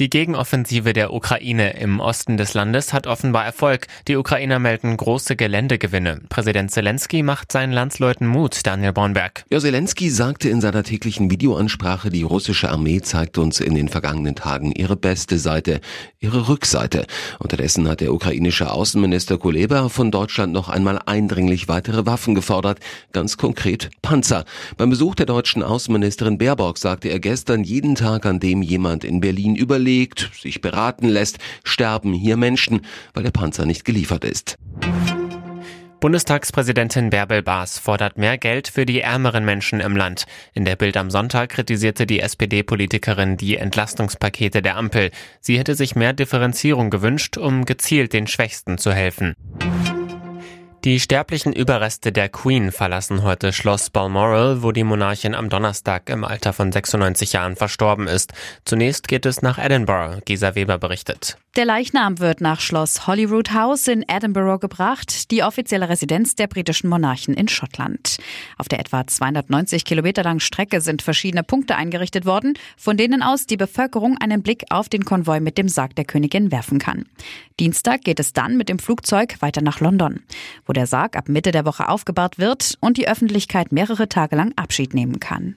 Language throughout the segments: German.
Die Gegenoffensive der Ukraine im Osten des Landes hat offenbar Erfolg. Die Ukrainer melden große Geländegewinne. Präsident Zelensky macht seinen Landsleuten Mut, Daniel Bornberg. Ja, Zelensky sagte in seiner täglichen Videoansprache, die russische Armee zeigt uns in den vergangenen Tagen ihre beste Seite, ihre Rückseite. Unterdessen hat der ukrainische Außenminister Kuleba von Deutschland noch einmal eindringlich weitere Waffen gefordert, ganz konkret Panzer. Beim Besuch der deutschen Außenministerin Baerbock sagte er gestern, jeden Tag, an dem jemand in Berlin überlebt, überlegt, sich beraten lässt, sterben hier Menschen, weil der Panzer nicht geliefert ist. Bundestagspräsidentin Bärbel Baas fordert mehr Geld für die ärmeren Menschen im Land. In der Bild am Sonntag kritisierte die SPD-Politikerin die Entlastungspakete der Ampel. Sie hätte sich mehr Differenzierung gewünscht, um gezielt den Schwächsten zu helfen. Die sterblichen Überreste der Queen verlassen heute Schloss Balmoral, wo die Monarchin am Donnerstag im Alter von 96 Jahren verstorben ist. Zunächst geht es nach Edinburgh, Gisa Weber berichtet. Der Leichnam wird nach Schloss Holyrood House in Edinburgh gebracht, die offizielle Residenz der britischen Monarchen in Schottland. Auf der etwa 290 Kilometer langen Strecke sind verschiedene Punkte eingerichtet worden, von denen aus die Bevölkerung einen Blick auf den Konvoi mit dem Sarg der Königin werfen kann. Dienstag geht es dann mit dem Flugzeug weiter nach London, wo der Sarg ab Mitte der Woche aufgebahrt wird und die Öffentlichkeit mehrere Tage lang Abschied nehmen kann.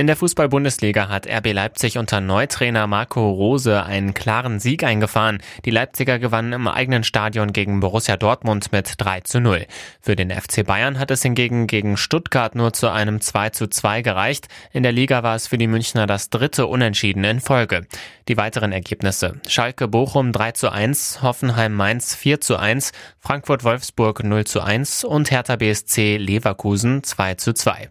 In der Fußball-Bundesliga hat RB Leipzig unter Neutrainer Marco Rose einen klaren Sieg eingefahren. Die Leipziger gewannen im eigenen Stadion gegen Borussia Dortmund mit 3 zu 0. Für den FC Bayern hat es hingegen gegen Stuttgart nur zu einem 2 zu 2 gereicht. In der Liga war es für die Münchner das dritte Unentschieden in Folge. Die weiteren Ergebnisse. Schalke Bochum 3 zu 1, Hoffenheim Mainz 4 zu 1, Frankfurt Wolfsburg 0 zu 1 und Hertha BSC Leverkusen 2 zu 2.